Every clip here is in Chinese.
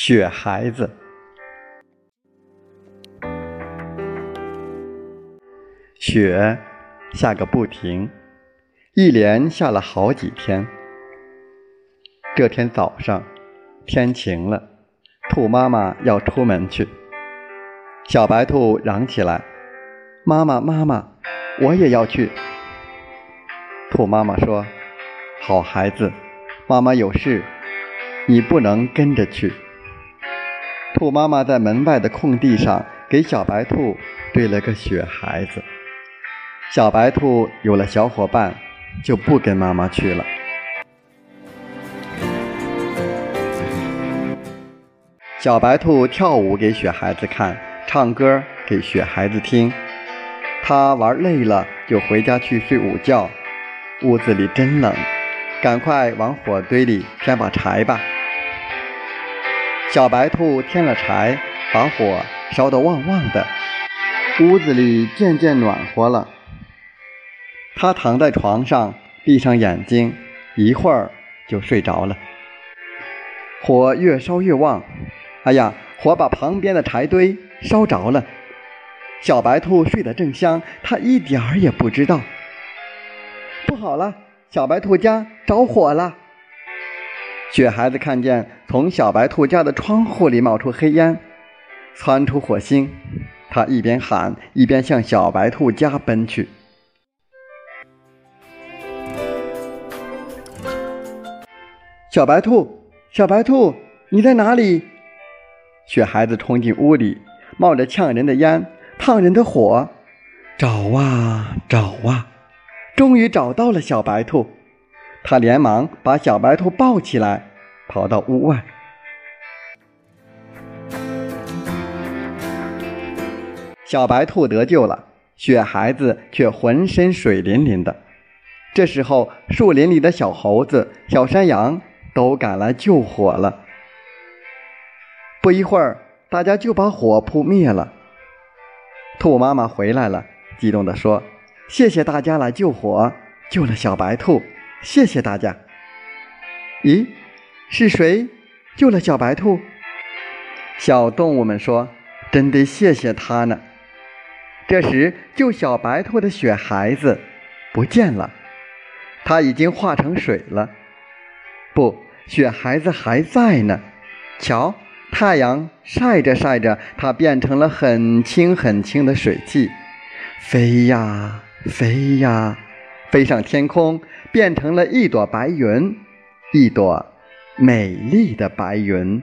雪孩子。雪下个不停，一连下了好几天。这天早上，天晴了，兔妈妈要出门去。小白兔嚷起来：“妈妈，妈妈，我也要去。”兔妈妈说：“好孩子，妈妈有事，你不能跟着去。”兔妈妈在门外的空地上给小白兔堆了个雪孩子。小白兔有了小伙伴，就不跟妈妈去了。小白兔跳舞给雪孩子看，唱歌给雪孩子听。他玩累了，就回家去睡午觉。屋子里真冷，赶快往火堆里添把柴吧。小白兔添了柴，把火烧得旺旺的，屋子里渐渐暖和了。它躺在床上，闭上眼睛，一会儿就睡着了。火越烧越旺，哎呀，火把旁边的柴堆烧着了。小白兔睡得正香，它一点儿也不知道。不好了，小白兔家着火了！雪孩子看见从小白兔家的窗户里冒出黑烟，窜出火星，他一边喊一边向小白兔家奔去。小白兔，小白兔，你在哪里？雪孩子冲进屋里，冒着呛人的烟、烫人的火，找啊找啊，终于找到了小白兔。他连忙把小白兔抱起来，跑到屋外。小白兔得救了，雪孩子却浑身水淋淋的。这时候，树林里的小猴子、小山羊。都赶来救火了。不一会儿，大家就把火扑灭了。兔妈妈回来了，激动地说：“谢谢大家来救火，救了小白兔，谢谢大家。”咦，是谁救了小白兔？小动物们说：“真得谢谢他呢。”这时，救小白兔的雪孩子不见了，他已经化成水了。不。雪孩子还在呢，瞧，太阳晒着晒着，它变成了很轻很轻的水汽，飞呀飞呀，飞上天空，变成了一朵白云，一朵美丽的白云。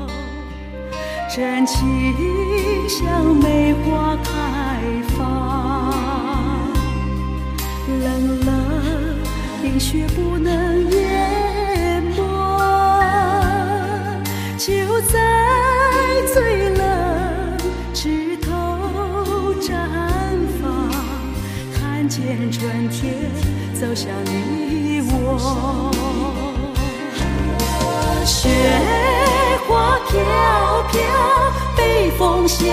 真情像梅花开放，冷冷冰雪不能淹没。就在最冷枝头绽放，看见春天走向你我。雪。飘飘，北风萧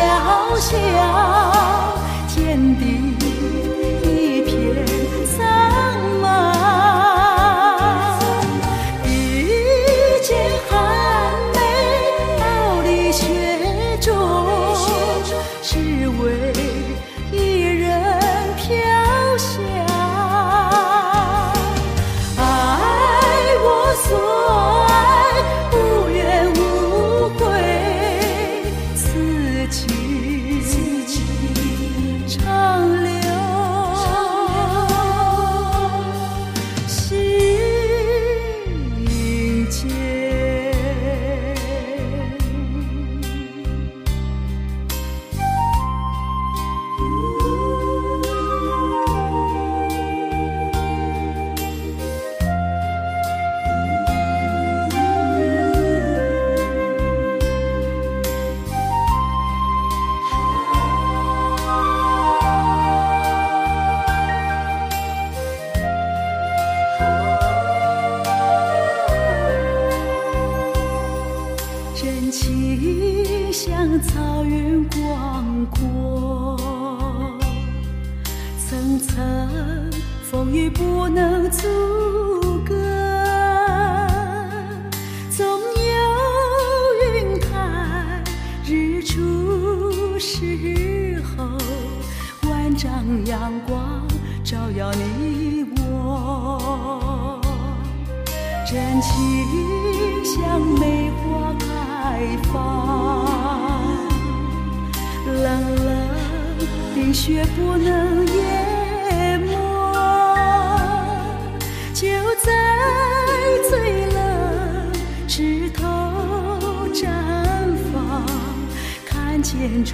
萧，天地雨不能阻隔。总有云开日出时候，万丈阳光照耀你我，真情像梅花开放，冷冷冰雪不能掩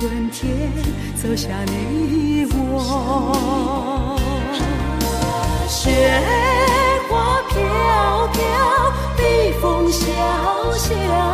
春天走向你我。雪花飘飘北风萧萧。